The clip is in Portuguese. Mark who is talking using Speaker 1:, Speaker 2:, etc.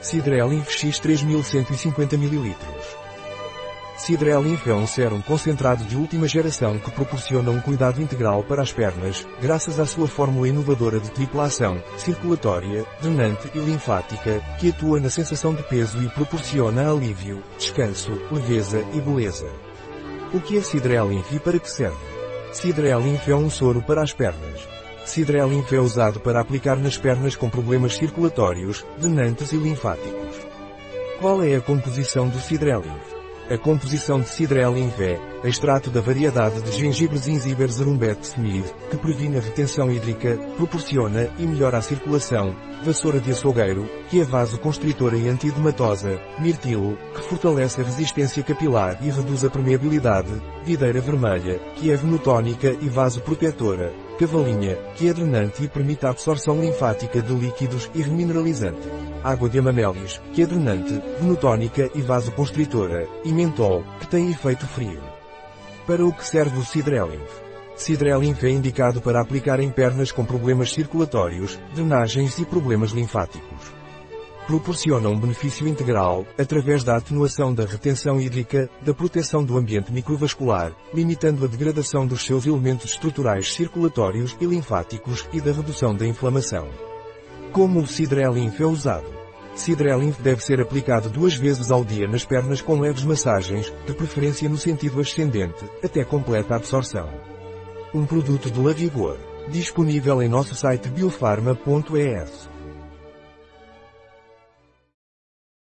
Speaker 1: Cidrelinf X 3150 ml. Cidrelinf é um sérum concentrado de última geração que proporciona um cuidado integral para as pernas, graças à sua fórmula inovadora de tripla ação, circulatória, drenante e linfática, que atua na sensação de peso e proporciona alívio, descanso, leveza e beleza. O que é Cidrelinf e para que serve? Cidrelinf é um soro para as pernas. Cidrelinf é usado para aplicar nas pernas com problemas circulatórios, drenantes e linfáticos. Qual é a composição do Cidrelinf? A composição de Cidrelinf é extrato da variedade de gengibre Zinziber zerumbet Smith, que previne a retenção hídrica, proporciona e melhora a circulação, vassoura de açougueiro, que é vasoconstritora e antidematosa, mirtilo, que fortalece a resistência capilar e reduz a permeabilidade, videira vermelha, que é venotónica e vasoprotetora, cavalinha, que é drenante e permite a absorção linfática de líquidos e remineralizante, água de amamélis, que é drenante, venotónica e vasoconstritora, e mentol, que tem efeito frio. Para o que serve o Cidrelinf? Cidrelinf é indicado para aplicar em pernas com problemas circulatórios, drenagens e problemas linfáticos. Proporciona um benefício integral, através da atenuação da retenção hídrica, da proteção do ambiente microvascular, limitando a degradação dos seus elementos estruturais circulatórios e linfáticos e da redução da inflamação. Como o Cidrelinf é usado? Cidrelinf deve ser aplicado duas vezes ao dia nas pernas com leves massagens, de preferência no sentido ascendente, até completa absorção. Um produto de Lavigor. Disponível em nosso site biofarma.es.